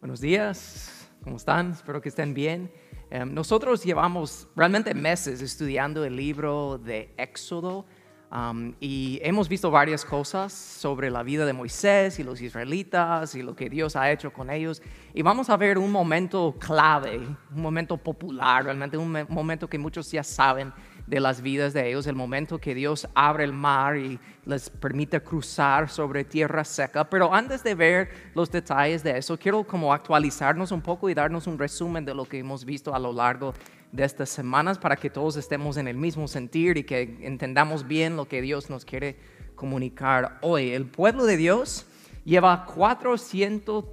Buenos días, ¿cómo están? Espero que estén bien. Em, nosotros llevamos realmente meses estudiando el libro de Éxodo y hemos visto varias cosas sobre la vida de Moisés y los israelitas y lo que Dios ha hecho con ellos. Y vamos a ver un momento clave, un momento popular, realmente un momento que muchos ya saben de las vidas de ellos, el momento que Dios abre el mar y les permite cruzar sobre tierra seca. Pero antes de ver los detalles de eso, quiero como actualizarnos un poco y darnos un resumen de lo que hemos visto a lo largo de estas semanas para que todos estemos en el mismo sentir y que entendamos bien lo que Dios nos quiere comunicar hoy. El pueblo de Dios lleva 400,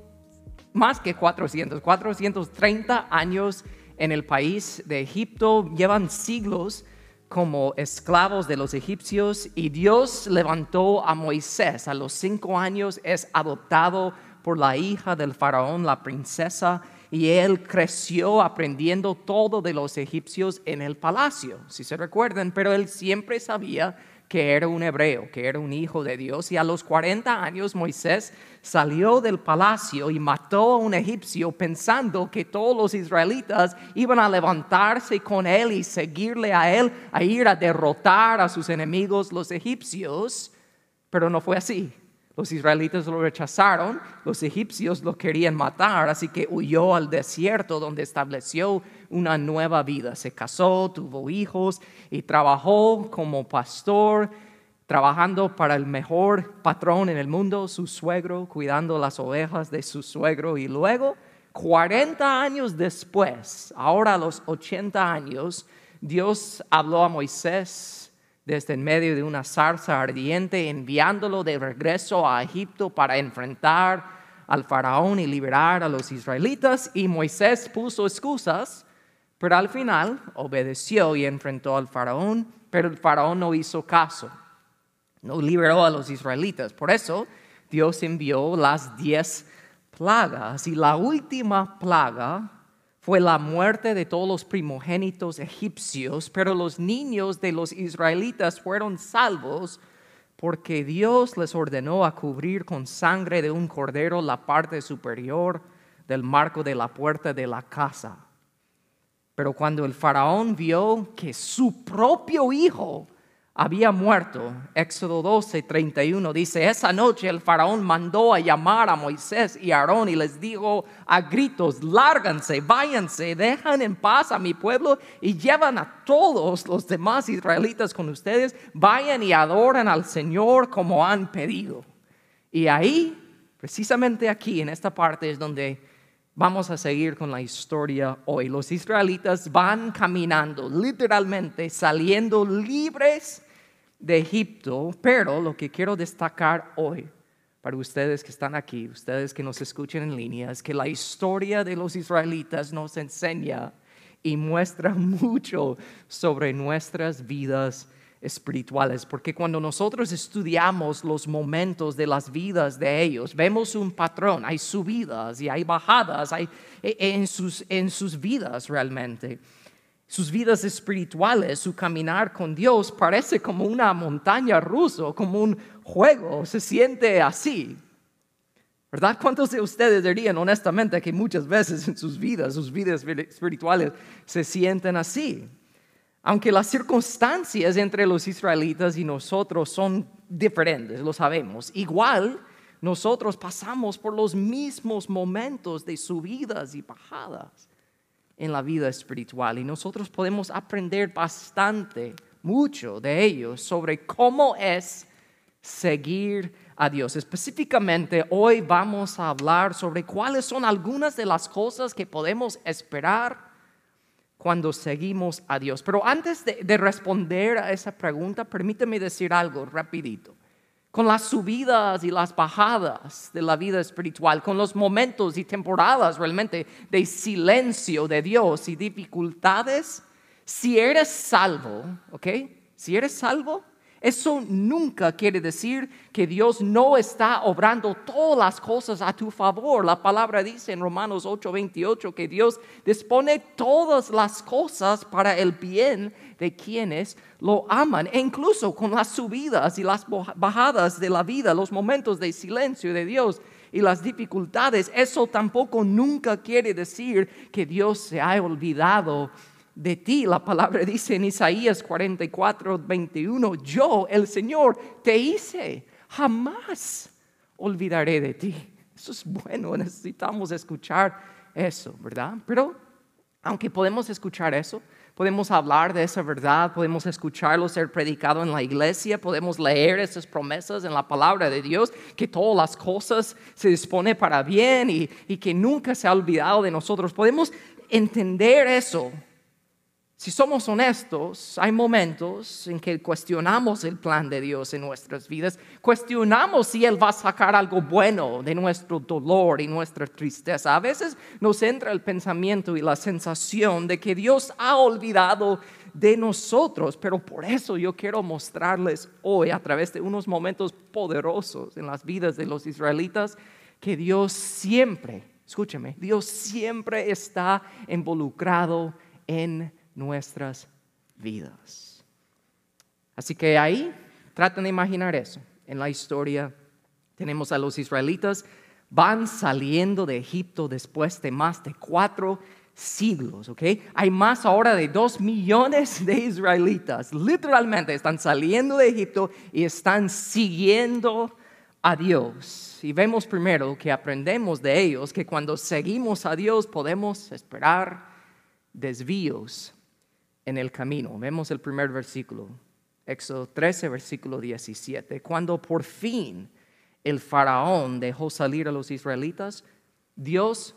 más que 400, 430 años en el país de Egipto, llevan siglos como esclavos de los egipcios y Dios levantó a Moisés. A los cinco años es adoptado por la hija del faraón, la princesa, y él creció aprendiendo todo de los egipcios en el palacio, si se recuerdan, pero él siempre sabía que era un hebreo, que era un hijo de Dios. Y a los 40 años Moisés salió del palacio y mató a un egipcio pensando que todos los israelitas iban a levantarse con él y seguirle a él, a ir a derrotar a sus enemigos los egipcios. Pero no fue así. Los israelitas lo rechazaron, los egipcios lo querían matar, así que huyó al desierto donde estableció una nueva vida. Se casó, tuvo hijos y trabajó como pastor, trabajando para el mejor patrón en el mundo, su suegro, cuidando las ovejas de su suegro. Y luego, 40 años después, ahora a los 80 años, Dios habló a Moisés desde en medio de una zarza ardiente, enviándolo de regreso a Egipto para enfrentar al faraón y liberar a los israelitas. Y Moisés puso excusas, pero al final obedeció y enfrentó al faraón, pero el faraón no hizo caso, no liberó a los israelitas. Por eso Dios envió las diez plagas y la última plaga fue la muerte de todos los primogénitos egipcios, pero los niños de los israelitas fueron salvos porque Dios les ordenó a cubrir con sangre de un cordero la parte superior del marco de la puerta de la casa. Pero cuando el faraón vio que su propio hijo había muerto. Éxodo 12, 31 dice, esa noche el faraón mandó a llamar a Moisés y Aarón y les dijo a gritos, lárganse, váyanse, dejan en paz a mi pueblo y llevan a todos los demás israelitas con ustedes, vayan y adoren al Señor como han pedido. Y ahí, precisamente aquí, en esta parte es donde vamos a seguir con la historia hoy. Los israelitas van caminando, literalmente saliendo libres de Egipto, pero lo que quiero destacar hoy para ustedes que están aquí, ustedes que nos escuchen en línea, es que la historia de los israelitas nos enseña y muestra mucho sobre nuestras vidas espirituales, porque cuando nosotros estudiamos los momentos de las vidas de ellos, vemos un patrón, hay subidas y hay bajadas hay, en, sus, en sus vidas realmente sus vidas espirituales, su caminar con Dios parece como una montaña rusa, como un juego, se siente así. ¿Verdad? ¿Cuántos de ustedes dirían honestamente que muchas veces en sus vidas, sus vidas espirituales, se sienten así? Aunque las circunstancias entre los israelitas y nosotros son diferentes, lo sabemos. Igual, nosotros pasamos por los mismos momentos de subidas y bajadas en la vida espiritual y nosotros podemos aprender bastante, mucho de ellos sobre cómo es seguir a Dios. Específicamente hoy vamos a hablar sobre cuáles son algunas de las cosas que podemos esperar cuando seguimos a Dios. Pero antes de, de responder a esa pregunta, permíteme decir algo rapidito con las subidas y las bajadas de la vida espiritual, con los momentos y temporadas realmente de silencio de Dios y dificultades, si eres salvo, ¿ok? Si eres salvo, eso nunca quiere decir que Dios no está obrando todas las cosas a tu favor. La palabra dice en Romanos 8:28 que Dios dispone todas las cosas para el bien de quienes lo aman. E incluso con las subidas y las bajadas de la vida, los momentos de silencio de Dios, y las dificultades, eso tampoco nunca quiere decir que Dios se ha olvidado de ti. La palabra dice en Isaías 44, 21, yo, el Señor, te hice, jamás olvidaré de ti. Eso es bueno, necesitamos escuchar eso, ¿verdad? Pero aunque podemos escuchar eso, podemos hablar de esa verdad, podemos escucharlo ser predicado en la iglesia, podemos leer esas promesas en la palabra de Dios, que todas las cosas se dispone para bien y, y que nunca se ha olvidado de nosotros. Podemos entender eso si somos honestos, hay momentos en que cuestionamos el plan de Dios en nuestras vidas, cuestionamos si Él va a sacar algo bueno de nuestro dolor y nuestra tristeza. A veces nos entra el pensamiento y la sensación de que Dios ha olvidado de nosotros, pero por eso yo quiero mostrarles hoy a través de unos momentos poderosos en las vidas de los israelitas que Dios siempre, escúcheme, Dios siempre está involucrado en nuestras vidas. Así que ahí traten de imaginar eso. En la historia tenemos a los israelitas, van saliendo de Egipto después de más de cuatro siglos, ¿ok? Hay más ahora de dos millones de israelitas. Literalmente están saliendo de Egipto y están siguiendo a Dios. Y vemos primero que aprendemos de ellos que cuando seguimos a Dios podemos esperar desvíos en el camino. Vemos el primer versículo, Éxodo 13, versículo 17. Cuando por fin el faraón dejó salir a los israelitas, Dios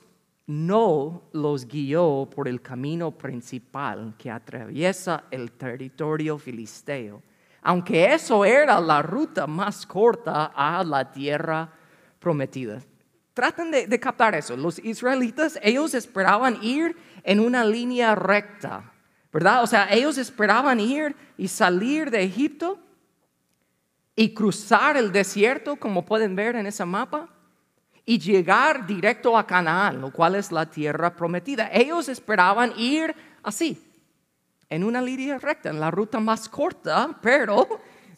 no los guió por el camino principal que atraviesa el territorio filisteo, aunque eso era la ruta más corta a la tierra prometida. Traten de, de captar eso. Los israelitas, ellos esperaban ir en una línea recta ¿verdad? O sea, ellos esperaban ir y salir de Egipto y cruzar el desierto, como pueden ver en ese mapa, y llegar directo a Canaán, lo cual es la tierra prometida. Ellos esperaban ir así, en una línea recta, en la ruta más corta, pero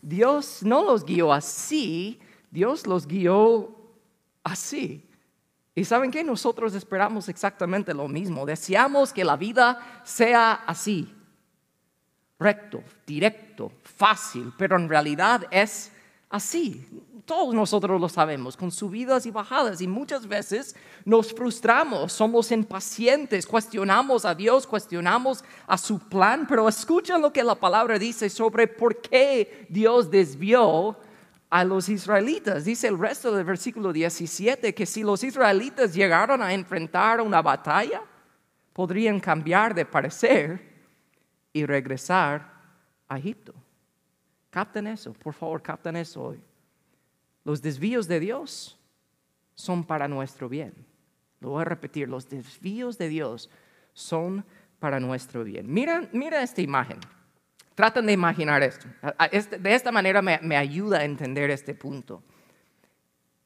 Dios no los guió así, Dios los guió así. Y saben que nosotros esperamos exactamente lo mismo. Deseamos que la vida sea así, recto, directo, fácil, pero en realidad es así. Todos nosotros lo sabemos, con subidas y bajadas, y muchas veces nos frustramos, somos impacientes, cuestionamos a Dios, cuestionamos a su plan, pero escuchen lo que la palabra dice sobre por qué Dios desvió a los israelitas. Dice el resto del versículo 17 que si los israelitas llegaron a enfrentar una batalla, podrían cambiar de parecer y regresar a Egipto. Capten eso, por favor, capten eso hoy. Los desvíos de Dios son para nuestro bien. Lo voy a repetir, los desvíos de Dios son para nuestro bien. Mira, mira esta imagen. Traten de imaginar esto. Este, de esta manera me, ayuda a entender este punto.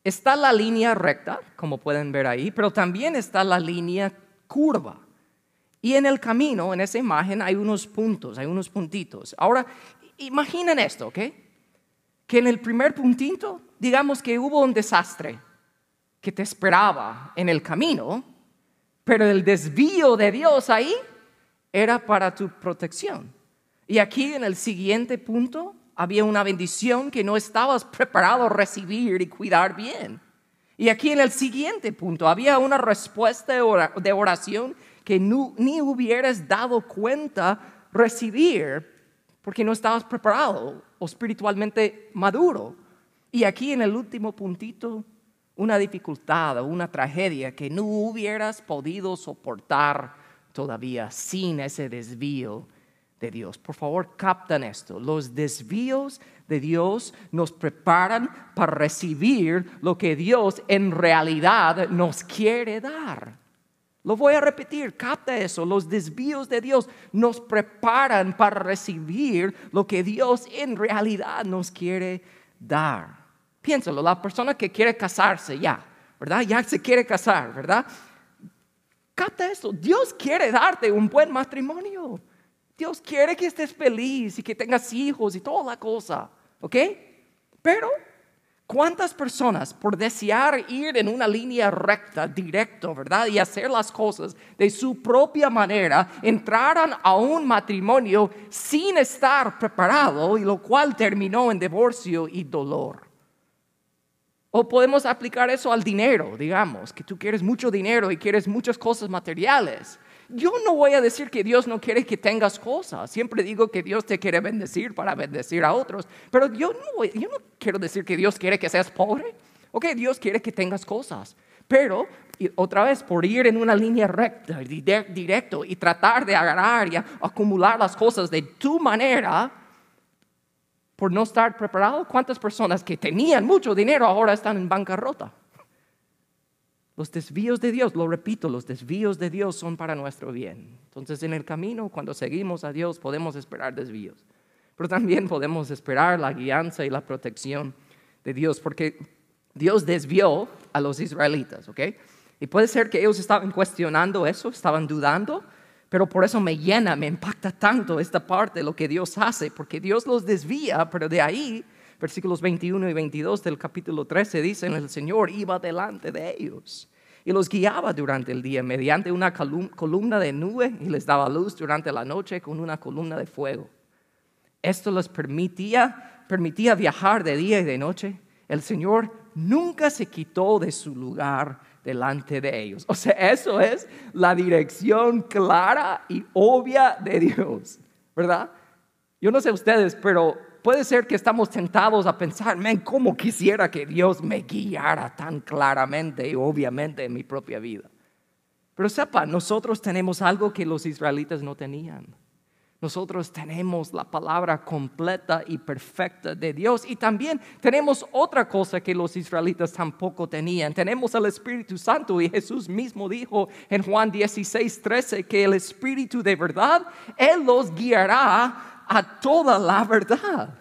Está la línea recta, como pueden ver ahí, pero también está la línea curva. Y en el camino, en esa imagen, hay unos puntos, hay unos puntitos. Ahora, imaginen esto, ¿ok? Que en el primer puntito, digamos que hubo un desastre que te esperaba en el camino, pero el desvío de Dios ahí era para tu protección. Y aquí en el siguiente punto había una bendición que no estabas preparado a recibir y cuidar bien. Y aquí en el siguiente punto había una respuesta de oración que ni hubieras dado cuenta recibir porque no estabas preparado o espiritualmente maduro. Y aquí en el último puntito, una dificultad o una tragedia que no hubieras podido soportar todavía sin ese desvío de Dios. Por favor, captan esto. Los desvíos de Dios nos preparan para recibir lo que Dios en realidad nos quiere dar. Lo voy a repetir, capta eso. Los desvíos de Dios nos preparan para recibir lo que Dios en realidad nos quiere dar. Piénsalo, la persona que quiere casarse ya, ¿verdad? Ya se quiere casar, ¿verdad? Capta eso. Dios quiere darte un buen matrimonio. Dios quiere que estés feliz y que tengas hijos y toda la cosa, ¿ok? Pero ¿Cuántas personas por desear ir en una línea recta, directo, verdad? Y hacer las cosas de su propia manera, entraron a un matrimonio sin estar preparado y lo cual terminó en divorcio y dolor? O podemos aplicar eso al dinero, digamos, que tú quieres mucho dinero y quieres muchas cosas materiales. Yo no voy a decir que Dios no quiere que tengas cosas. Siempre digo que Dios te quiere bendecir para bendecir a otros. Pero yo no, quiero decir que Dios quiere que seas pobre. Ok, Dios quiere que tengas cosas. Pero otra vez, por ir en una línea recta, directo y tratar de agarrar y acumular las cosas de tu manera, por no estar preparado, ¿cuántas personas que tenían mucho dinero ahora están en bancarrota? Los desvíos de Dios, lo repito, los desvíos de Dios son para nuestro bien. Entonces en el camino, cuando seguimos a Dios, podemos esperar desvíos. Pero también podemos esperar la guianza y la protección de Dios, porque Dios desvió a los israelitas, ¿ok? Y puede ser que ellos estaban cuestionando eso, estaban dudando, pero por eso me llena, me impacta tanto esta parte lo que Dios hace, porque Dios los desvía, pero de ahí versículos 21 y 22 del capítulo 13 dicen, el Señor iba delante de ellos y los guiaba durante el día mediante una columna de nube y les daba luz durante la noche con una columna de fuego. Esto les permitía, permitía viajar de día y de noche. El Señor nunca se quitó de su lugar delante de ellos. O sea, eso es la dirección clara y obvia de Dios, ¿verdad? Yo no sé ustedes, pero puede ser que estamos tentados a pensar, men, ¿cómo quisiera que Dios me guiara tan claramente y obviamente en mi propia vida? Pero sepa, nosotros tenemos algo que los israelitas no tenían. Nosotros tenemos la palabra completa y perfecta de Dios y también tenemos otra cosa que los israelitas tampoco tenían. Tenemos el Espíritu Santo y Jesús mismo dijo en Juan 16, 13 que el Espíritu de verdad, Él los guiará a toda la verdad.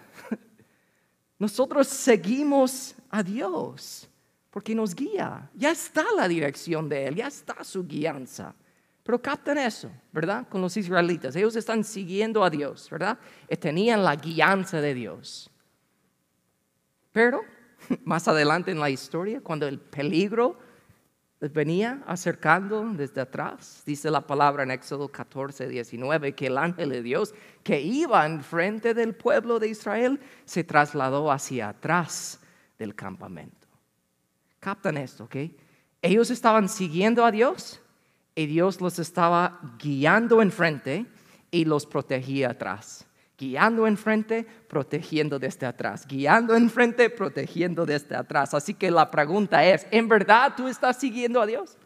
Nosotros seguimos a Dios porque nos guía. Ya está la dirección de Él, ya está su guianza. Pero captan eso, ¿verdad? Con los israelitas. Ellos están siguiendo a Dios, ¿verdad? Y tenían la guianza de Dios. Pero más adelante en la historia, cuando el peligro venía acercando desde atrás. Dice la palabra en Éxodo 14, 19, que el ángel de Dios que iba en frente del pueblo de Israel se trasladó hacia atrás del campamento. Captan esto, ¿ok? Ellos estaban siguiendo a Dios y Dios los estaba guiando enfrente y los protegía atrás guiando enfrente, protegiendo desde atrás, guiando enfrente, protegiendo desde atrás. Así que la pregunta es, ¿en verdad tú estás siguiendo a Dios?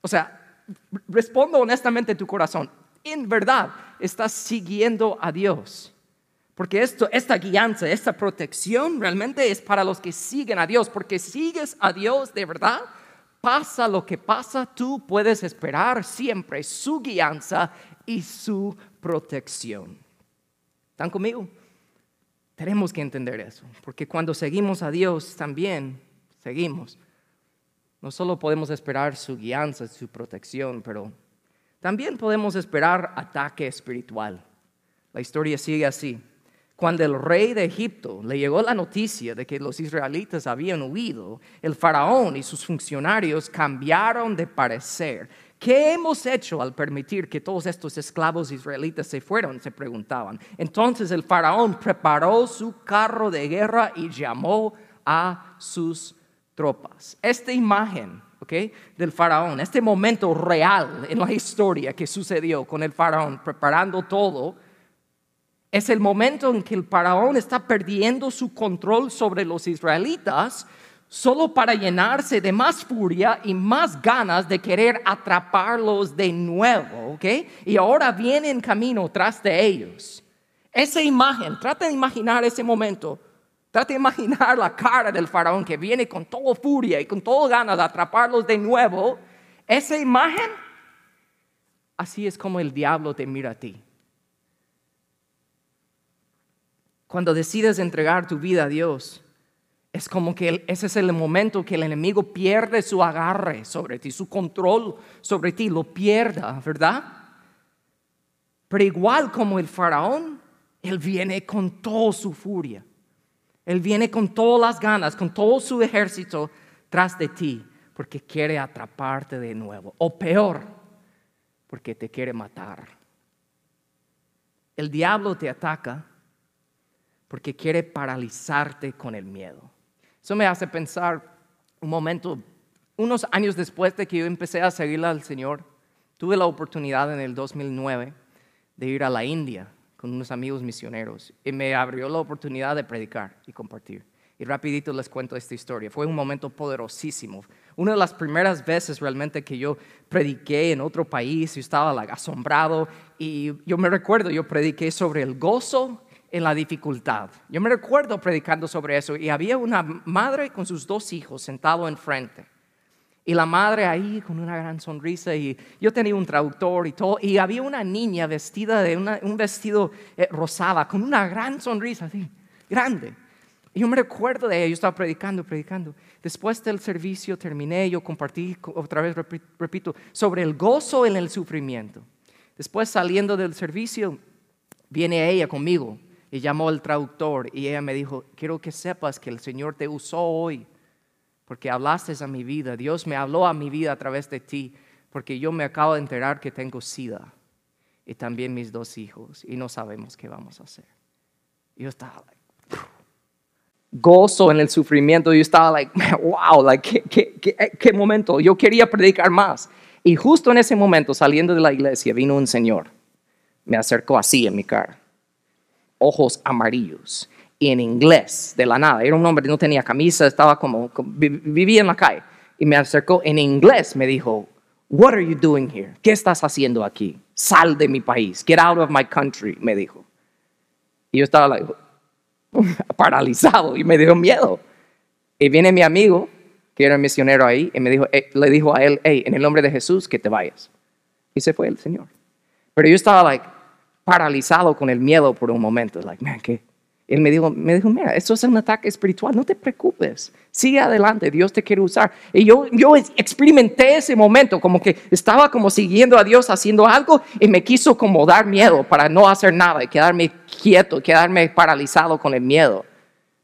O sea, respondo honestamente tu corazón, ¿en verdad estás siguiendo a Dios? Porque esto, esta guianza, esta protección realmente es para los que siguen a Dios, porque sigues a Dios de verdad, pasa lo que pasa, tú puedes esperar siempre su guianza y su protección. ¿Están conmigo? Tenemos que entender eso, porque cuando seguimos a Dios también seguimos. No solo podemos esperar su guianza, su protección, pero también podemos esperar ataque espiritual. La historia sigue así. Cuando el rey de Egipto le llegó la noticia de que los israelitas habían huido, el faraón y sus funcionarios cambiaron de parecer ¿Qué hemos hecho al permitir que todos estos esclavos israelitas se fueron? Se preguntaban. Entonces el faraón preparó su carro de guerra y llamó a sus tropas. Esta imagen ¿okay? del faraón, este momento real en la historia que sucedió con el faraón preparando todo, es el momento en que el faraón está perdiendo su control sobre los israelitas solo para llenarse de más furia y más ganas de querer atraparlos de nuevo, ¿ok? Y ahora viene en camino tras de ellos. Esa imagen, trata de imaginar ese momento. Trata de imaginar la cara del faraón que viene con toda furia y con toda ganas de atraparlos de nuevo. Esa imagen, así es como el diablo te mira a ti. Cuando decides entregar tu vida a Dios, es como que ese es el momento que el enemigo pierde su agarre sobre ti, su control sobre ti, lo pierda, ¿verdad? Pero igual como el faraón, él viene con toda su furia. Él viene con todas las ganas, con todo su ejército tras de ti, porque quiere atraparte de nuevo. O peor, porque te quiere matar. El diablo te ataca porque quiere paralizarte con el miedo. Eso me hace pensar un momento, unos años después de que yo empecé a seguir al Señor, tuve la oportunidad en el 2009 de ir a la India con unos amigos misioneros y me abrió la oportunidad de predicar y compartir. Y rapidito les cuento esta historia. Fue un momento poderosísimo. Una de las primeras veces realmente que yo prediqué en otro país, y estaba asombrado y yo me recuerdo, yo prediqué sobre el gozo en la dificultad. Yo me recuerdo predicando sobre eso y había una madre con sus dos hijos sentado enfrente. Y la madre ahí con una gran sonrisa y yo tenía un traductor y todo. Y había una niña vestida de un vestido eh, rosada con una gran sonrisa así, grande. Y yo me recuerdo de ella, yo estaba predicando, predicando. Después del servicio terminé, yo compartí otra vez, repito, sobre el gozo en el sufrimiento. Después saliendo del servicio, viene ella conmigo y llamó al traductor y ella me dijo, quiero que sepas que el Señor te usó hoy porque hablaste a mi vida, Dios me habló a mi vida a través de ti, porque yo me acabo de enterar que tengo sida y también mis dos hijos y no sabemos qué vamos a hacer. Yo estaba gozo en el sufrimiento, yo estaba like, wow, like, ¿qué, qué, qué momento, yo quería predicar más. Y justo en ese momento, saliendo de la iglesia, vino un señor, me acercó así en mi cara, ojos amarillos y en inglés, de la nada. Era un hombre que no tenía camisa, estaba como, vivía en la calle. Y me acercó en inglés, me dijo, What are you doing here? ¿Qué estás haciendo aquí? Sal de mi país. Get out of my country, me dijo. Y yo estaba like, paralizado y me dio miedo. Y viene mi amigo, que era misionero ahí, y me dijo, eh, le dijo a él, hey, en el nombre de Jesús, que te vayas. Y se fue el Señor. Pero yo estaba like, paralizado con el miedo por un momento. Like, man, ¿qué, él me dijo, me dijo, mira, esto es un ataque espiritual, no te preocupes, sigue adelante, Dios te quiere usar. Y yo, yo experimenté ese momento, como que estaba como siguiendo a Dios haciendo algo y me quiso como dar miedo para no hacer nada y quedarme quieto, quedarme paralizado con el miedo.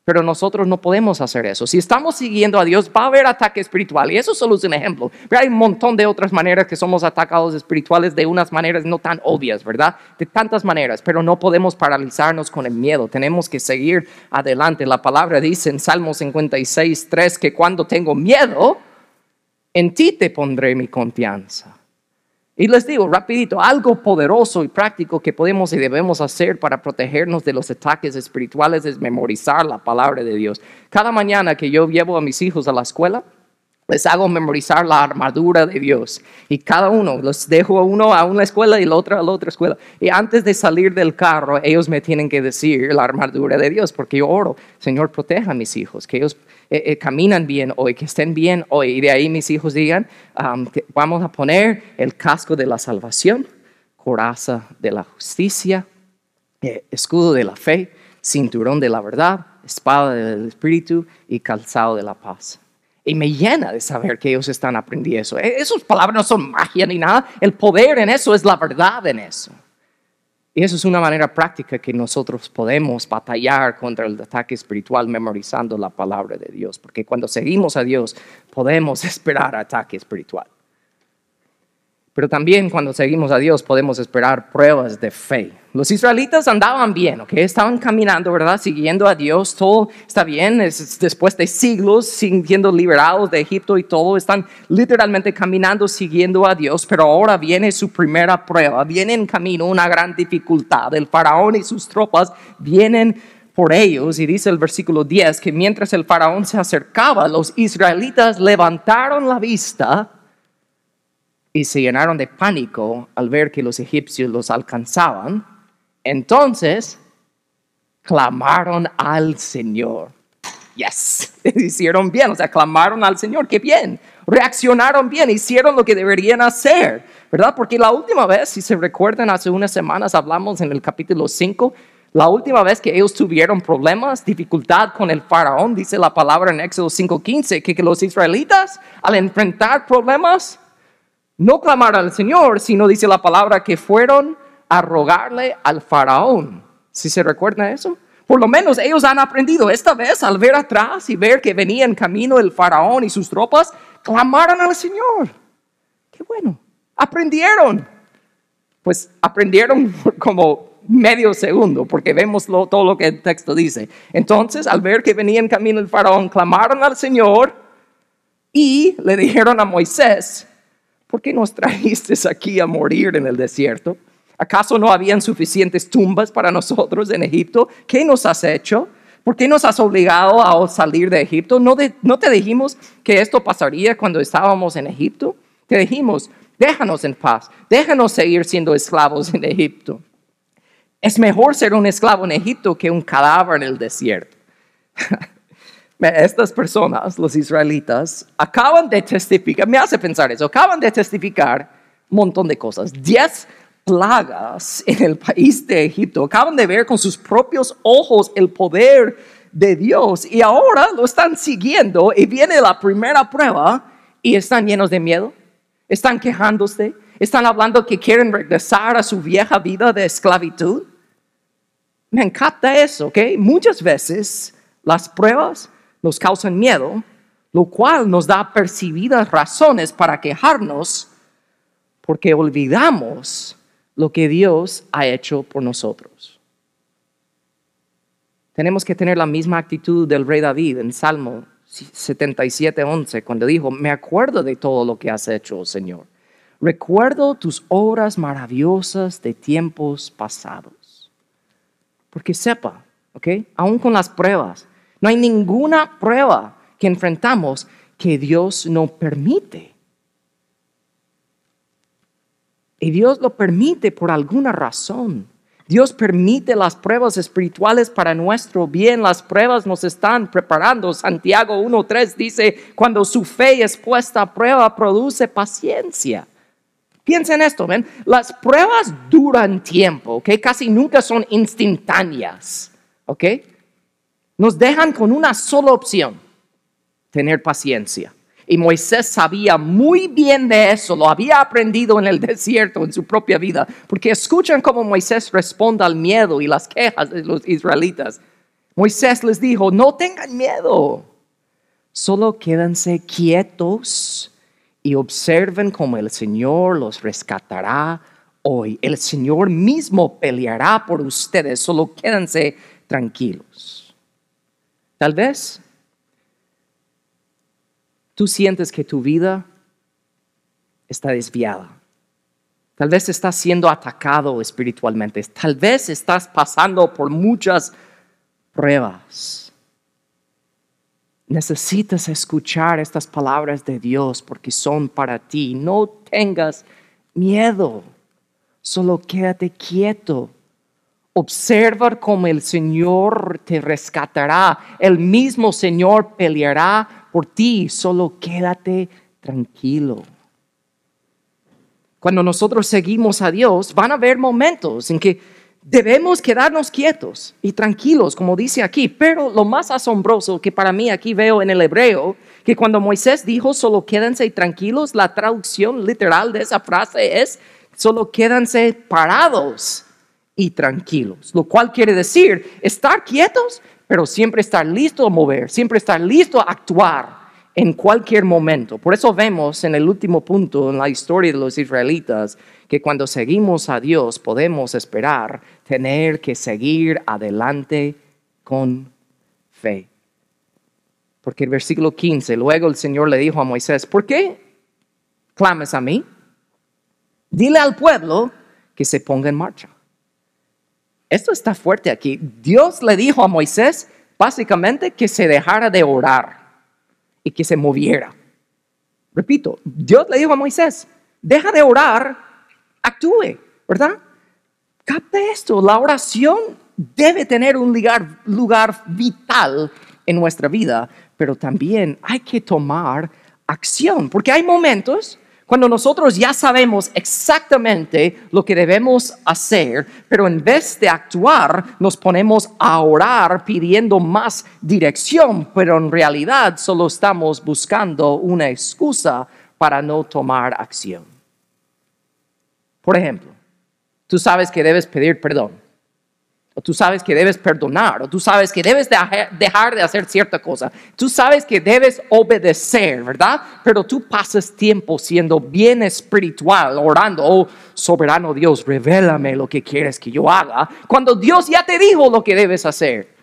Pero nosotros no podemos hacer eso. Si estamos siguiendo a Dios, va a haber ataque espiritual. Y eso solo es un ejemplo. Pero hay un montón de otras maneras que somos atacados espirituales de unas maneras no tan obvias, ¿verdad? De tantas maneras. Pero no podemos paralizarnos con el miedo. Tenemos que seguir adelante. La palabra dice en Salmo 56, 3 que cuando tengo miedo, en ti te pondré mi confianza. Y les digo rapidito, algo poderoso y práctico que podemos y debemos hacer para protegernos de los ataques espirituales es memorizar la palabra de Dios. Cada mañana que yo llevo a mis hijos a la escuela, les hago memorizar la armadura de Dios. Y cada uno, los dejo a uno a una escuela y el otro a la otra escuela. Y antes de salir del carro, ellos me tienen que decir la armadura de Dios, porque yo oro, Señor, proteja a mis hijos, que ellos eh, eh, caminan bien hoy, que estén bien hoy. Y de ahí mis hijos digan, vamos a poner el casco de la salvación, coraza de la justicia, eh, escudo de la fe, cinturón de la verdad, espada del Espíritu y calzado de la paz. Y me llena de saber que ellos están aprendiendo eso. E, esas palabras no son magia ni nada. El poder en eso es la verdad en eso. Y eso es una manera práctica que nosotros podemos batallar contra el ataque espiritual memorizando la palabra de Dios. Porque cuando seguimos a Dios podemos esperar ataque espiritual. Pero también cuando seguimos a Dios podemos esperar pruebas de fe. Los israelitas andaban bien, ¿ok? Estaban caminando, ¿verdad? Siguiendo a Dios, todo está bien. después de siglos siendo liberados de Egipto y todo, están literalmente caminando, siguiendo a Dios. Pero ahora viene su primera prueba. Viene en camino una gran dificultad. El faraón y sus tropas vienen por ellos. Y dice el versículo 10 que mientras el faraón se acercaba, los israelitas levantaron la vista y se llenaron de pánico al ver que los egipcios los alcanzaban. Entonces, clamaron al Señor. Yes, hicieron bien, o sea, clamaron al Señor, qué bien. Reaccionaron bien, hicieron lo que deberían hacer, ¿verdad? Porque la última vez, si se recuerdan, hace unas semanas hablamos en el capítulo 5, la última vez que ellos tuvieron problemas, dificultad con el faraón, dice la palabra en Éxodo 5:15, que, que los israelitas al enfrentar problemas, no clamaron al Señor, sino dice la palabra que fueron a rogarle al faraón. ¿Si se recuerda eso? Por lo menos ellos han aprendido. Esta vez, al ver atrás y ver que venía en camino el faraón y sus tropas, clamaron al Señor. Qué bueno. Aprendieron. Pues aprendieron como medio segundo, porque vemos todo lo que el texto dice. Entonces, al ver que venía en camino el faraón, clamaron al Señor y le dijeron a Moisés, ¿por qué nos trajiste aquí a morir en el desierto? ¿Acaso no habían suficientes tumbas para nosotros en Egipto? ¿Qué nos has hecho? ¿Por qué nos has obligado a salir de Egipto? ¿No, ¿No, te dijimos que esto pasaría cuando estábamos en Egipto? Te dijimos, déjanos en paz, déjanos seguir siendo esclavos en Egipto. Es mejor ser un esclavo en Egipto que un cadáver en el desierto. Estas personas, los israelitas, acaban de testificar, me hace pensar eso, acaban de testificar un montón de cosas. Diez plagas en el país de Egipto. Acaban de ver con sus propios ojos el poder de Dios y ahora lo están siguiendo y viene la primera prueba y están llenos de miedo, están quejándose, están hablando que quieren regresar a su vieja vida de esclavitud. Me encanta eso, ¿ok? Muchas veces las pruebas nos causan miedo, lo cual nos da percibidas razones para quejarnos porque olvidamos lo que Dios ha hecho por nosotros. Tenemos que tener la misma actitud del rey David en Salmo 77, 11, cuando dijo, me acuerdo de todo lo que has hecho, Señor. Recuerdo tus obras maravillosas de tiempos pasados. Porque sepa, ¿ok? Aún con las pruebas, no hay ninguna prueba que enfrentamos que Dios no permite. Y Dios lo permite por alguna razón. Dios permite las pruebas espirituales para nuestro bien. Las pruebas nos están preparando. Santiago 1.3 dice, cuando su fe es puesta a prueba, produce paciencia. Piensen esto, ¿ven? Las pruebas duran tiempo. Casi nunca son instantáneas, ¿ok? Nos dejan con una sola opción, tener paciencia. Y Moisés sabía muy bien de eso, lo había aprendido en el desierto, en su propia vida, porque escuchan cómo Moisés responde al miedo y las quejas de los israelitas. Moisés les dijo, no tengan miedo, solo quédense quietos y observen cómo el Señor los rescatará hoy. El Señor mismo peleará por ustedes, solo quédense tranquilos. Tal vez tú sientes que tu vida está desviada. Tal vez estás siendo atacado espiritualmente. Tal vez estás pasando por muchas pruebas. Necesitas escuchar estas palabras de Dios porque son para ti. No tengas miedo. Solo quédate quieto. Observa cómo el Señor te rescatará. El mismo Señor peleará por ti, solo quédate tranquilo. Cuando nosotros seguimos a Dios, van a haber momentos en que debemos quedarnos quietos y tranquilos, como dice aquí. Pero lo más asombroso que para mí aquí veo en el hebreo, que cuando Moisés dijo solo quédense tranquilos, la traducción literal de esa frase es solo quédense parados y tranquilos, lo cual quiere decir estar quietos, pero siempre estar listo a mover, siempre estar listo a actuar en cualquier momento. Por eso vemos en el último punto en la historia de los israelitas que cuando seguimos a Dios podemos esperar tener que seguir adelante con fe. Porque el versículo 15, luego el Señor le dijo a Moisés, ¿por qué clamas a mí? Dile al pueblo que se ponga en marcha. Esto está fuerte aquí. Dios le dijo a Moisés básicamente que se dejara de orar y que se moviera. Repito, Dios le dijo a Moisés, deja de orar, actúe, ¿verdad? Capta esto, la oración debe tener un lugar, lugar vital en nuestra vida, pero también hay que tomar acción, porque hay momentos cuando nosotros ya sabemos exactamente lo que debemos hacer, pero en vez de actuar nos ponemos a orar pidiendo más dirección, pero en realidad solo estamos buscando una excusa para no tomar acción. Por ejemplo, tú sabes que debes pedir perdón. O tú sabes que debes perdonar, o tú sabes que debes dejar de hacer cierta cosa, tú sabes que debes obedecer, ¿verdad? Pero tú pasas tiempo siendo bien espiritual, orando, oh soberano Dios, revélame lo que quieres que yo haga, cuando Dios ya te dijo lo que debes hacer.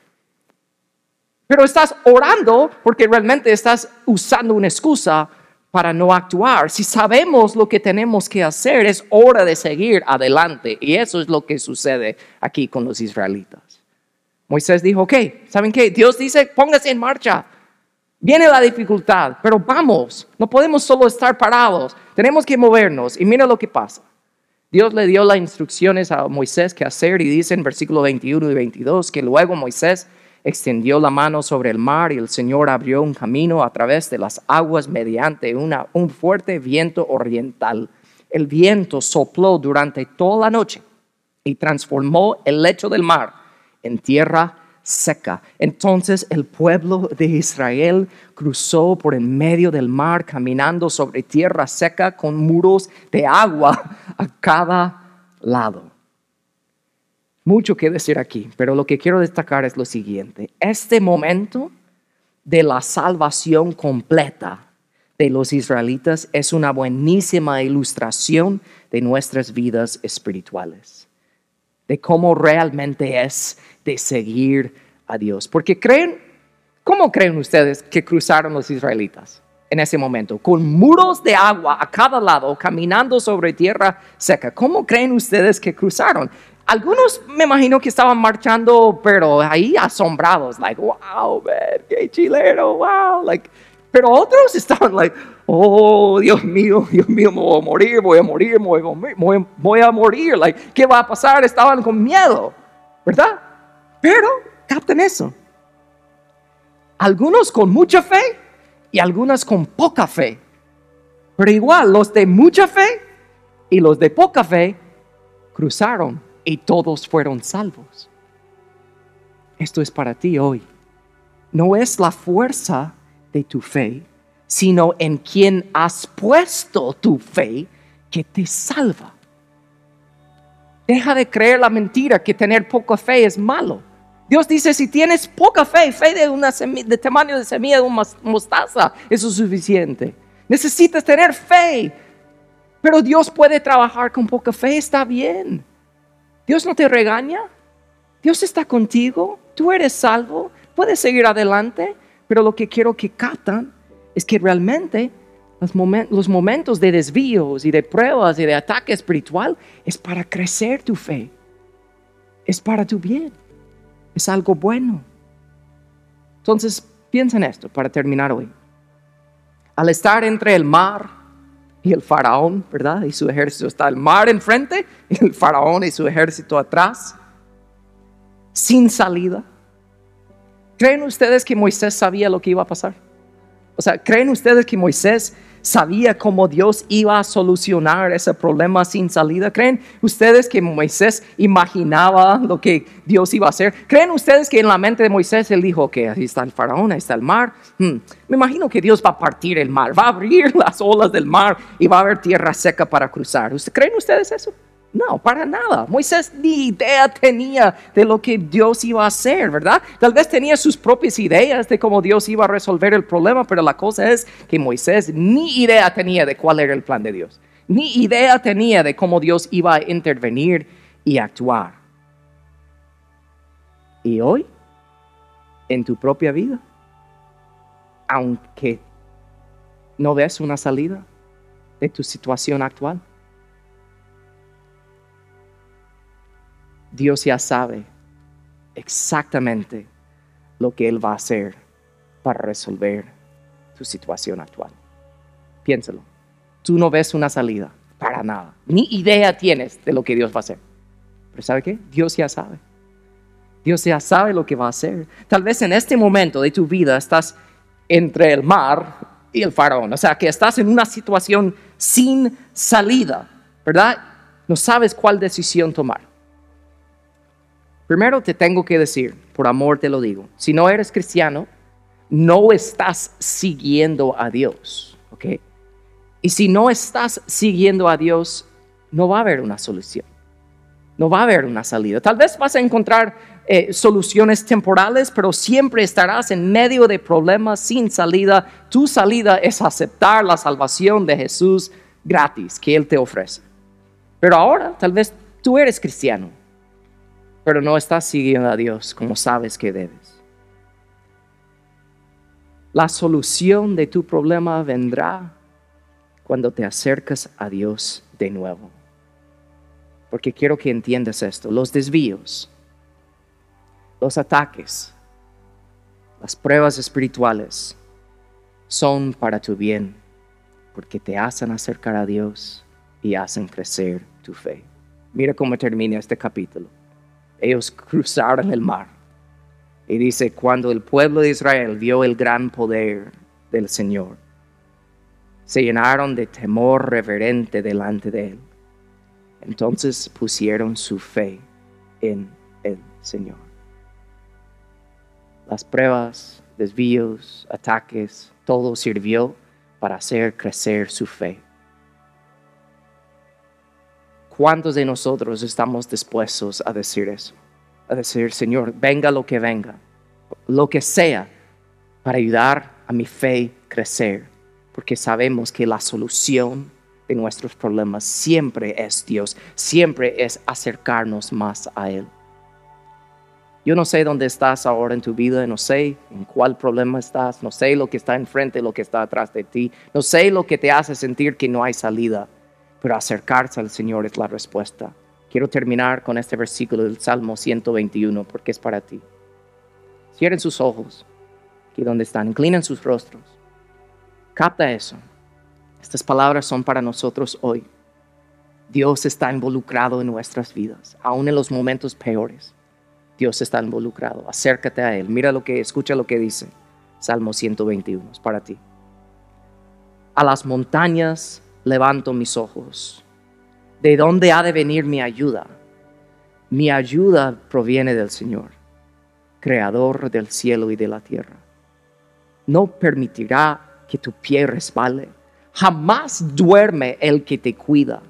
Pero estás orando porque realmente estás usando una excusa para no actuar. Si sabemos lo que tenemos que hacer, es hora de seguir adelante. Y eso es lo que sucede aquí con los israelitas. Moisés dijo, ok, ¿saben qué? Dios dice, póngase en marcha. Viene la dificultad, pero vamos, no podemos solo estar parados, tenemos que movernos. Y mira lo que pasa. Dios le dio las instrucciones a Moisés que hacer y dice en versículo 21 y 22 que luego Moisés extendió la mano sobre el mar y el Señor abrió un camino a través de las aguas mediante un fuerte viento oriental. El viento sopló durante toda la noche y transformó el lecho del mar en tierra seca. Entonces el pueblo de Israel cruzó por en medio del mar caminando sobre tierra seca con muros de agua a cada lado. Mucho que decir aquí, pero lo que quiero destacar es lo siguiente. Este momento de la salvación completa de los israelitas es una buenísima ilustración de nuestras vidas espirituales, de cómo realmente es de seguir a Dios. Porque creen, ¿cómo creen ustedes que cruzaron los israelitas en ese momento? Con muros de agua a cada lado, caminando sobre tierra seca. ¿Cómo creen ustedes que cruzaron? Algunos me imagino que estaban marchando, pero ahí asombrados, like, wow, man, qué chileno, wow, like, pero otros estaban like, oh, Dios mío, Dios mío, me voy a morir, voy a morir, voy a voy, voy a morir, like, ¿qué va a pasar? Estaban con miedo, ¿verdad? Pero capten eso. Algunos con mucha fe y algunas con poca fe. Pero igual, los de mucha fe y los de poca fe cruzaron y todos fueron salvos. Esto es para ti hoy. No es la fuerza de tu fe, sino en quien has puesto tu fe que te salva. Deja de creer la mentira que tener poca fe es malo. Dios dice, si tienes poca fe, fe de, una de tamaño de semilla de una mostaza, eso es suficiente. Necesitas tener fe, pero Dios puede trabajar con poca fe, está bien. Dios no te regaña. Dios está contigo. Tú eres salvo. Puedes seguir adelante. Pero lo que quiero que captan es que realmente los, momentos de desvíos y de pruebas y de ataque espiritual es para crecer tu fe. Es para tu bien. Es algo bueno. Entonces, piensa en esto para terminar hoy. Al estar entre el mar y el faraón, ¿verdad? Y su ejército está el mar enfrente y el faraón y su ejército atrás, sin salida. ¿Creen ustedes que Moisés sabía lo que iba a pasar? O sea, ¿creen ustedes que Moisés sabía cómo Dios iba a solucionar ese problema sin salida? ¿Creen ustedes que Moisés imaginaba lo que Dios iba a hacer? ¿Creen ustedes que en la mente de Moisés él dijo que ahí está el faraón, ahí está el mar? Hmm, me imagino que Dios va a partir el mar, va a abrir las olas del mar y va a haber tierra seca para cruzar. ¿Creen ustedes eso? No, para nada. Moisés ni idea tenía de lo que Dios iba a hacer, ¿verdad? Tal vez tenía sus propias ideas de cómo Dios iba a resolver el problema, pero la cosa es que Moisés ni idea tenía de cuál era el plan de Dios. Ni idea tenía de cómo Dios iba a intervenir y actuar. Y hoy, en tu propia vida, aunque no ves una salida de tu situación actual, Dios ya sabe exactamente lo que Él va a hacer para resolver tu situación actual. Piénsalo. Tú no ves una salida para nada. Ni idea tienes de lo que Dios va a hacer. Pero ¿sabe qué? Dios ya sabe. Dios ya sabe lo que va a hacer. Tal vez en este momento de tu vida estás entre el mar y el faraón. O sea, que estás en una situación sin salida, ¿verdad? No sabes cuál decisión tomar. Primero te tengo que decir, por amor te lo digo, si no eres cristiano, no estás siguiendo a Dios, ¿ok? Y si no estás siguiendo a Dios, no va a haber una solución. No va a haber una salida. Tal vez vas a encontrar eh, soluciones temporales, pero siempre estarás en medio de problemas sin salida. Tu salida es aceptar la salvación de Jesús gratis que Él te ofrece. Pero ahora tal vez tú eres cristiano, pero no estás siguiendo a Dios como sabes que debes. La solución de tu problema vendrá cuando te acercas a Dios de nuevo. Porque quiero que entiendas esto. Los desvíos, los ataques, las pruebas espirituales son para tu bien, porque te hacen acercar a Dios y hacen crecer tu fe. Mira cómo termina este capítulo. Ellos cruzaron el mar. Y dice, cuando el pueblo de Israel vio el gran poder del Señor, se llenaron de temor reverente delante de Él. Entonces pusieron su fe en el Señor. Las pruebas, desvíos, ataques, todo sirvió para hacer crecer su fe. ¿Cuántos de nosotros estamos dispuestos a decir eso? A decir, Señor, venga lo que venga, lo que sea, para ayudar a mi fe crecer, porque sabemos que la solución de nuestros problemas siempre es Dios, siempre es acercarnos más a Él. Yo no sé dónde estás ahora en tu vida, no sé en cuál problema estás, no sé lo que está enfrente, lo que está atrás de ti, no sé lo que te hace sentir que no hay salida pero acercarse al Señor es la respuesta. Quiero terminar con este versículo del Salmo 121 porque es para ti. Cierren sus ojos, aquí donde están, inclinen sus rostros. Capta eso. Estas palabras son para nosotros hoy. Dios está involucrado en nuestras vidas, aún en los momentos peores. Dios está involucrado. Acércate a Él. Mira lo que, escucha lo que dice. Salmo 121, es para ti. A las montañas levanto mis ojos. ¿De dónde ha de venir mi ayuda? Mi ayuda proviene del Señor, creador del cielo y de la tierra. No permitirá que tu pie resbale. Jamás duerme el que te cuida.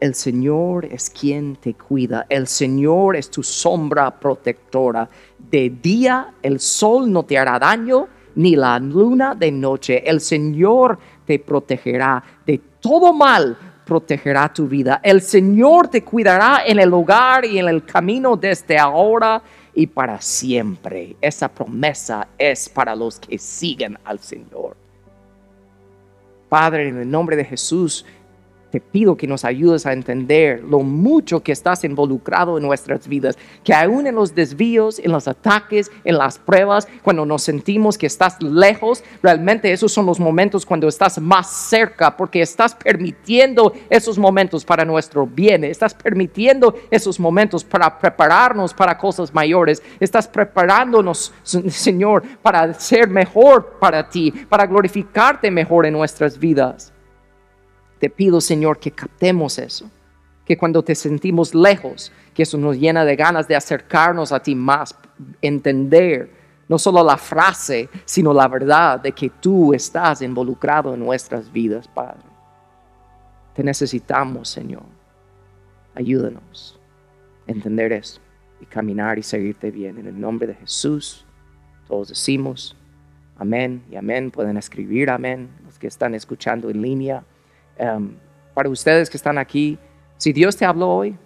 El Señor es quien te cuida. El Señor es tu sombra protectora. De día el sol no te hará daño, ni la luna de noche. El Señor te protegerá de todo mal protegerá tu vida. El Señor te cuidará en el hogar y en el camino desde ahora y para siempre. Esa promesa es para los que siguen al Señor. Padre, en el nombre de Jesús, te pido que nos ayudes a entender lo mucho que estás involucrado en nuestras vidas, que aún en los desvíos, en los ataques, en las pruebas, cuando nos sentimos que estás lejos, realmente esos son los momentos cuando estás más cerca, porque estás permitiendo esos momentos para nuestro bien, estás permitiendo esos momentos para prepararnos para cosas mayores, estás preparándonos, Señor, para ser mejor para ti, para glorificarte mejor en nuestras vidas. Te pido, Señor, que captemos eso, que cuando te sentimos lejos, que eso nos llena de ganas de acercarnos a ti más, entender no solo la frase, sino la verdad de que tú estás involucrado en nuestras vidas, Padre. Te necesitamos, Señor. Ayúdanos a entender eso y caminar y seguirte bien. En el nombre de Jesús, todos decimos amén y amén. Pueden escribir amén los que están escuchando en línea. Em, para ustedes que están aquí, si Dios te habló hoy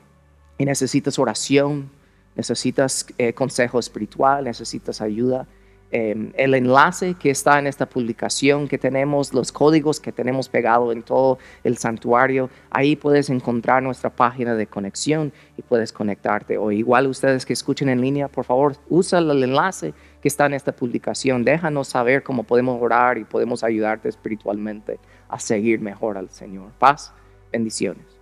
y necesitas oración, necesitas eh, consejo espiritual, necesitas ayuda, em, el enlace que está en esta publicación que tenemos, los códigos que tenemos pegado en todo el santuario, ahí puedes encontrar nuestra página de conexión y puedes conectarte. O igual ustedes que escuchen en línea, por favor, usa el enlace que está en esta publicación. Déjanos saber cómo podemos orar y podemos ayudarte espiritualmente a seguir mejor al Señor. Paz, bendiciones.